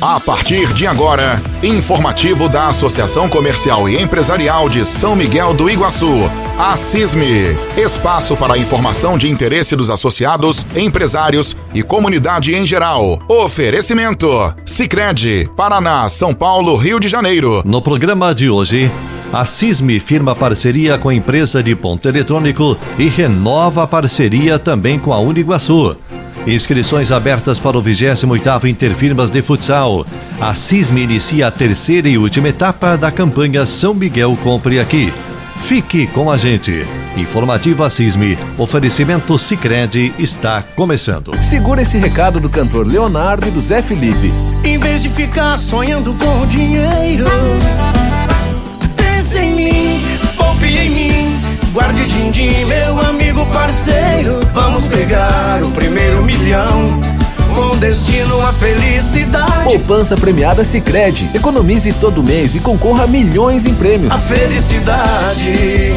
A partir de agora, informativo da Associação Comercial e Empresarial de São Miguel do Iguaçu, a CISME. Espaço para informação de interesse dos associados, empresários e comunidade em geral. Oferecimento: Sicredi, Paraná, São Paulo, Rio de Janeiro. No programa de hoje, a CISME firma parceria com a empresa de ponto eletrônico e renova parceria também com a Uniguaçu. Inscrições abertas para o 28º Interfirmas de Futsal. A CISM inicia a terceira e última etapa da campanha São Miguel Compre Aqui. Fique com a gente. Informativo CISM, oferecimento Sicredi está começando. Segura esse recado do cantor Leonardo e do Zé Felipe. Em vez de ficar sonhando com dinheiro, pense em mim, poupe em mim, guarde din-din, meu amigo parceiro. Vamos pegar o primeiro milhão. Com destino à felicidade. Poupança premiada Sicredi. Economize todo mês e concorra a milhões em prêmios. A felicidade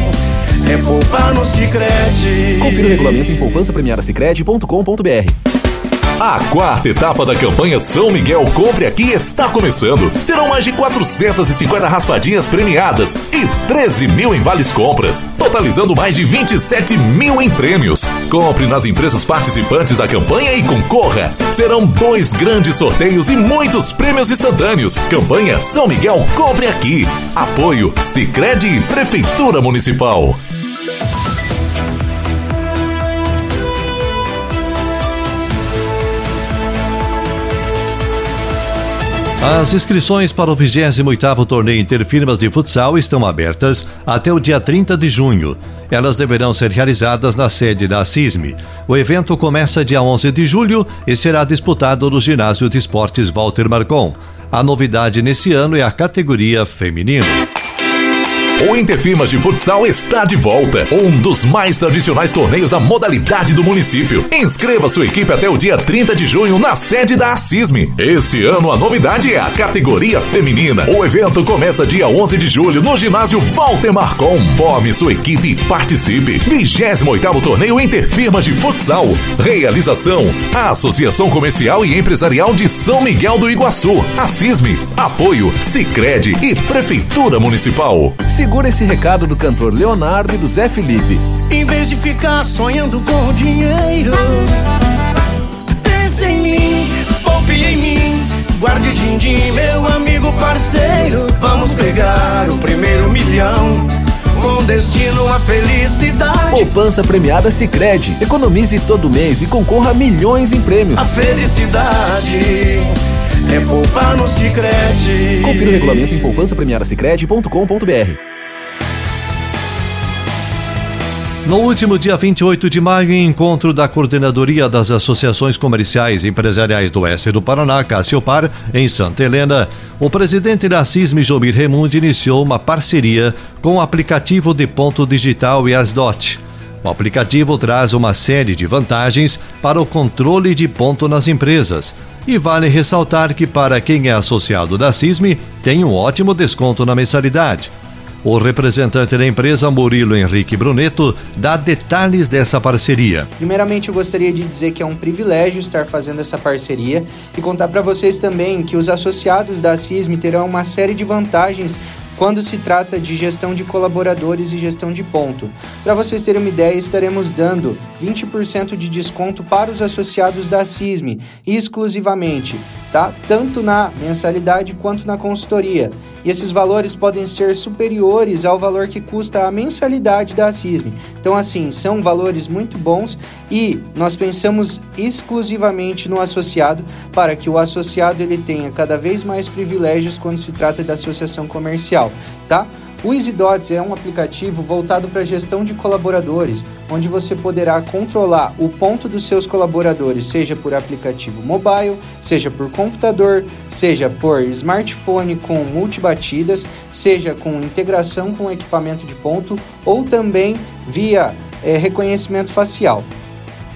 é poupar no Sicredi. Confira o regulamento em poupancapremiadasicredi.com.br. A quarta etapa da campanha São Miguel Compre Aqui está começando. Serão mais de 450 raspadinhas premiadas e 13 mil em vales compras, totalizando mais de 27 mil em prêmios. Compre nas empresas participantes da campanha e concorra. Serão dois grandes sorteios e muitos prêmios instantâneos. Campanha São Miguel Compre Aqui. Apoio Sicredi e Prefeitura Municipal. As inscrições para o 28º Torneio Interfirmas de Futsal estão abertas até o dia 30 de junho. Elas deverão ser realizadas na sede da CISME. O evento começa dia 11 de julho e será disputado no Ginásio de Esportes Walter Marcon. A novidade nesse ano é a categoria feminino. O Interfirmas de Futsal está de volta. Um dos mais tradicionais torneios da modalidade do município. Inscreva sua equipe até o dia 30 de junho na sede da Assisme. Esse ano a novidade é a categoria feminina. O evento começa dia 11 de julho no ginásio Walter Marcon. Forme sua equipe e participe. 28º Torneio Interfirmas de Futsal. Realização: a Associação Comercial e Empresarial de São Miguel do Iguaçu. Assisme. Apoio: Sicredi e Prefeitura Municipal. Segura esse recado do cantor Leonardo e do Zé Felipe. Em vez de ficar sonhando com dinheiro, pense em mim, poupe em mim, guarde din-din, meu amigo parceiro. Vamos pegar o primeiro milhão. Com destino à felicidade. Poupança premiada Sicredi. Economize todo mês e concorra a milhões em prêmios. A felicidade é poupar no Sicredi. Confira o regulamento em poupancapremiadasicredi.com.br. No último dia 28 de maio, em encontro da Coordenadoria das Associações Comerciais e Empresariais do Oeste do Paraná, Cassiopar, em Santa Helena, o presidente da CISM, Jomir Remundi, iniciou uma parceria com o aplicativo de ponto digital e. O aplicativo traz uma série de vantagens para o controle de ponto nas empresas. E vale ressaltar que, para quem é associado da CISM, tem um ótimo desconto na mensalidade. O representante da empresa, Murilo Henrique Bruneto, dá detalhes dessa parceria. Primeiramente, eu gostaria de dizer que é um privilégio estar fazendo essa parceria e contar para vocês também que os associados da CISM terão uma série de vantagens quando se trata de gestão de colaboradores e gestão de ponto. Para vocês terem uma ideia, estaremos dando 20% de desconto para os associados da CISM, exclusivamente, tá? Tanto na mensalidade quanto na consultoria. E esses valores podem ser superiores ao valor que custa a mensalidade da CISM. Então, assim, são valores muito bons e nós pensamos exclusivamente no associado para que o associado ele tenha cada vez mais privilégios quando se trata da associação comercial, tá? O EasyDots é um aplicativo voltado para a gestão de colaboradores, onde você poderá controlar o ponto dos seus colaboradores, seja por aplicativo mobile, seja por computador, seja por smartphone com multibatidas, seja com integração com equipamento de ponto ou também via é, reconhecimento facial.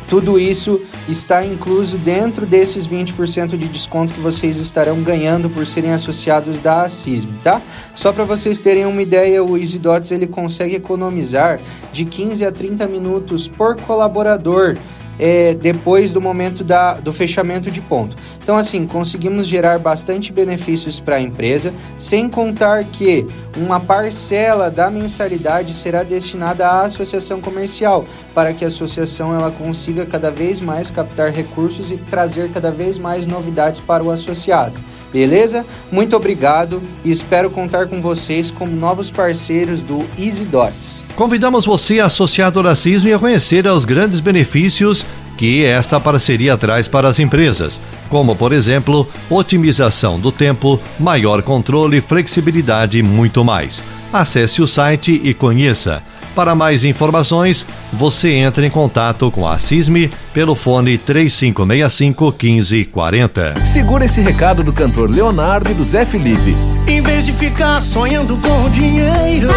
Tudo isso está incluso dentro desses 20% de desconto que vocês estarão ganhando por serem associados da Assism, tá? Só para vocês terem uma ideia, o EasyDots ele consegue economizar de 15 a 30 minutos por colaborador é, depois do momento da, do fechamento de ponto. Então, assim, conseguimos gerar bastante benefícios para a empresa, sem contar que uma parcela da mensalidade será destinada à associação comercial, para que a associação ela consiga cada vez mais captar recursos e trazer cada vez mais novidades para o associado. Beleza? Muito obrigado e espero contar com vocês como novos parceiros do Easy Dots. Convidamos você, associado ao racismo, a conhecer os grandes benefícios que esta parceria traz para as empresas, como, por exemplo, otimização do tempo, maior controle, flexibilidade e muito mais. Acesse o site e conheça. Para mais informações, você entra em contato com a CISME pelo fone 3565 1540. Segura esse recado do cantor Leonardo e do Zé Felipe. Em vez de ficar sonhando com dinheiro,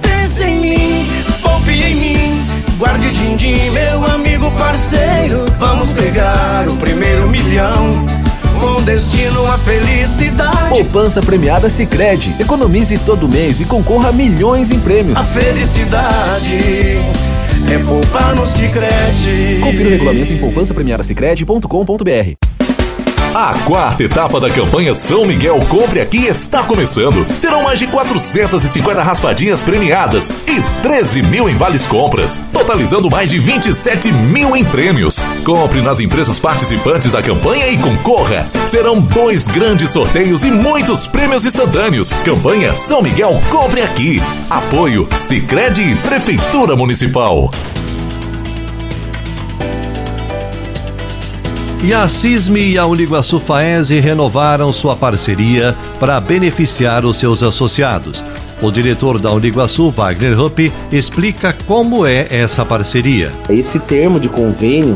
pense em mim, poupe em mim. Guarde din-din, meu amigo parceiro. Vamos pegar o primeiro milhão destino à felicidade. Poupança premiada Sicredi. Economize todo mês e concorra a milhões em prêmios. A felicidade é poupar no Sicredi. Confira o regulamento em poupança premiada a quarta etapa da campanha São Miguel Compre Aqui está começando. Serão mais de 450 raspadinhas premiadas e 13 mil em vales compras, totalizando mais de 27 mil em prêmios. Compre nas empresas participantes da campanha e concorra. Serão dois grandes sorteios e muitos prêmios instantâneos. Campanha São Miguel Compre Aqui. Apoio Sicredi Prefeitura Municipal. E a CISME e a Uniguaçu Faese renovaram sua parceria para beneficiar os seus associados. O diretor da Uniguaçu, Wagner Rupp, explica como é essa parceria. Esse termo de convênio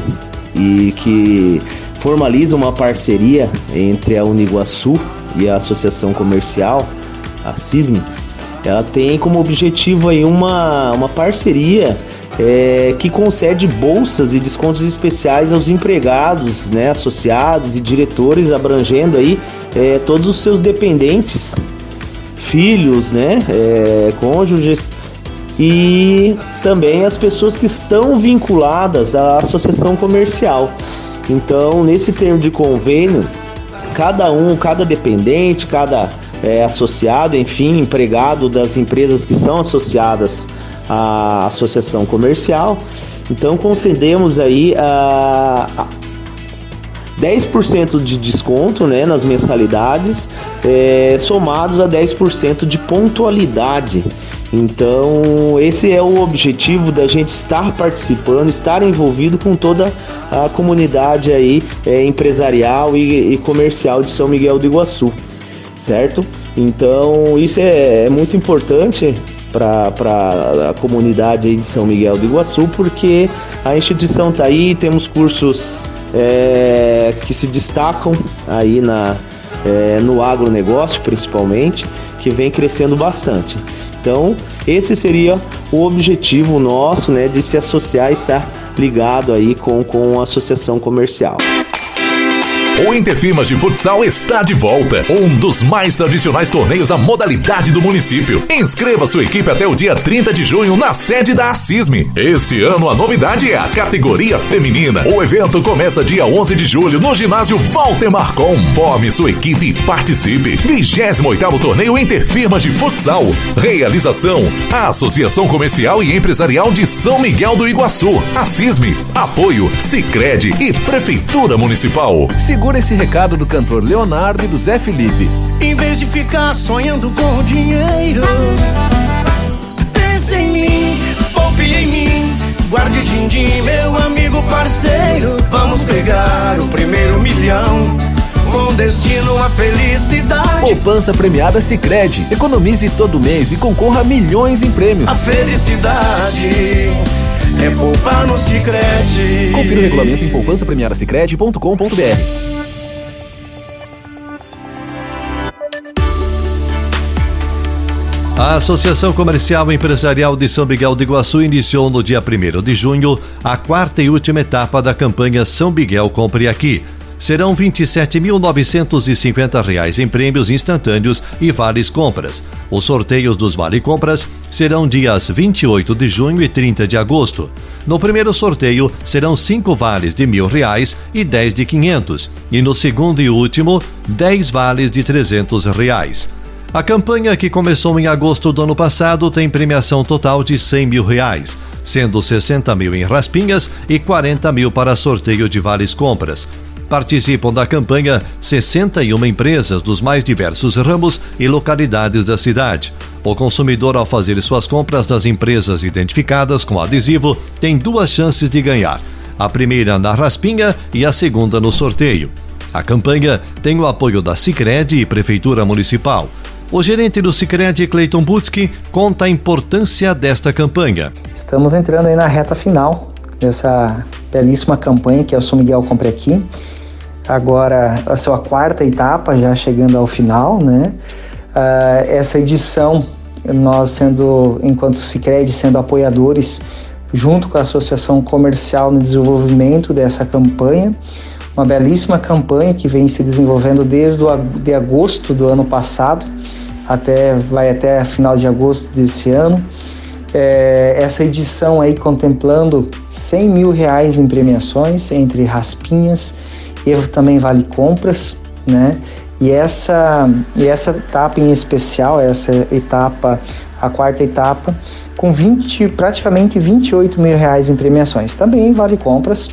e que formaliza uma parceria entre a Uniguaçu e a Associação Comercial, a CISME, ela tem como objetivo aí uma, uma parceria é, que concede bolsas e descontos especiais aos empregados, né, associados e diretores, abrangendo aí é, todos os seus dependentes, filhos, né, é, cônjuges e também as pessoas que estão vinculadas à associação comercial. Então, nesse termo de convênio, cada um, cada dependente, cada é, associado, enfim, empregado das empresas que são associadas a associação comercial. Então concedemos aí a, a 10% de desconto né, nas mensalidades, é, somados a 10% de pontualidade. Então, esse é o objetivo da gente estar participando, estar envolvido com toda a comunidade aí é, empresarial e, e, comercial de São Miguel do Iguaçu, certo? Então, isso é, é muito importante para a comunidade de São Miguel do Iguaçu, porque a instituição está aí, temos cursos é, que se destacam aí na, é, no agronegócio principalmente, que vem crescendo bastante. Então, esse seria o objetivo nosso, né, de se associar e estar ligado aí com, com a associação comercial. O Interfirmas de Futsal está de volta. Um dos mais tradicionais torneios da modalidade do município. Inscreva sua equipe até o dia 30 de junho na sede da Assisme. Esse ano a novidade é a categoria feminina. O evento começa dia 11 de julho no ginásio Walter Marcon. Forme sua equipe e participe. 28º Torneio Interfirmas de Futsal. Realização: a Associação Comercial e Empresarial de São Miguel do Iguaçu. Assisme. Apoio: Sicredi e Prefeitura Municipal. Esse recado do cantor Leonardo e do Zé Felipe. Em vez de ficar sonhando com dinheiro, pense em mim, poupe em mim. Guarde din-din, meu amigo parceiro. Vamos pegar o primeiro milhão com destino à felicidade. Poupança premiada Sicredi. Economize todo mês e concorra a milhões em prêmios. A felicidade é poupar no Sicredi. Confira o regulamento em poupança premiada A Associação Comercial e Empresarial de São Miguel do Iguaçu iniciou no dia 1 de junho a quarta e última etapa da campanha São Miguel Compre Aqui. Serão R$ 27.950 em prêmios instantâneos e vales compras. Os sorteios dos vale compras serão dias 28 de junho e 30 de agosto. No primeiro sorteio serão cinco vales de mil reais e dez de quinhentos, e no segundo e último, dez vales de trezentos reais. A campanha, que começou em agosto do ano passado, tem premiação total de 100 mil reais, sendo 60 mil em raspinhas e 40 mil para sorteio de vales compras. Participam da campanha 61 empresas dos mais diversos ramos e localidades da cidade. O consumidor, ao fazer suas compras das empresas identificadas com adesivo, tem duas chances de ganhar: a primeira na raspinha e a segunda no sorteio. A campanha tem o apoio da Sicredi e Prefeitura Municipal. O gerente do Sicredi, Cleiton Butski, conta a importância desta campanha. Estamos entrando aí na reta final dessa belíssima campanha que é o São Miguel Compre Aqui. Agora a sua quarta etapa já chegando ao final, né? Uh, essa edição, nós sendo, enquanto Sicredi sendo apoiadores, junto com a Associação Comercial no desenvolvimento dessa campanha, uma belíssima campanha que vem se desenvolvendo desde o, de agosto do ano passado até vai até final de agosto desse ano. É, essa edição aí contemplando 100 mil reais em premiações entre raspinhas e também vale compras, né? E essa, e essa etapa em especial, essa etapa, a quarta etapa, com 20, praticamente 28 mil reais em premiações. Também vale compras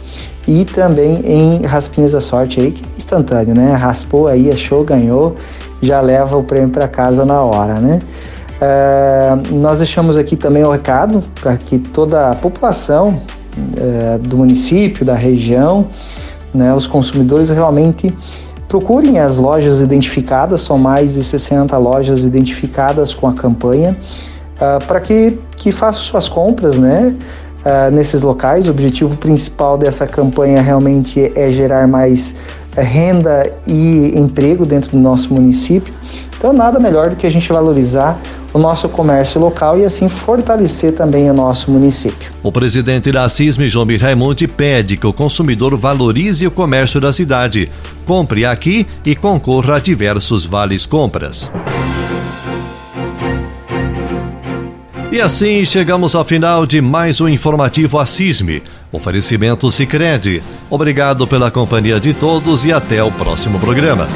e também em raspinhas da sorte aí, que é instantâneo, né? Raspou aí, achou, ganhou, já leva o prêmio para casa na hora, né? Uh, nós deixamos aqui também o recado para que toda a população uh, do município, da região, né, os consumidores realmente procurem as lojas identificadas, são mais de 60 lojas identificadas com a campanha, uh, para que, que façam suas compras, né? uh, nesses locais. O objetivo principal dessa campanha realmente é gerar mais renda e emprego dentro do nosso município. Então, nada melhor do que a gente valorizar o nosso comércio local e assim fortalecer também o nosso município. O presidente da CISM, João Raimundi, pede que o consumidor valorize o comércio da cidade. Compre aqui e concorra a diversos vales compras. E assim chegamos ao final de mais um informativo Assisme. Oferecimento Sicredi. Obrigado pela companhia de todos e até o próximo programa.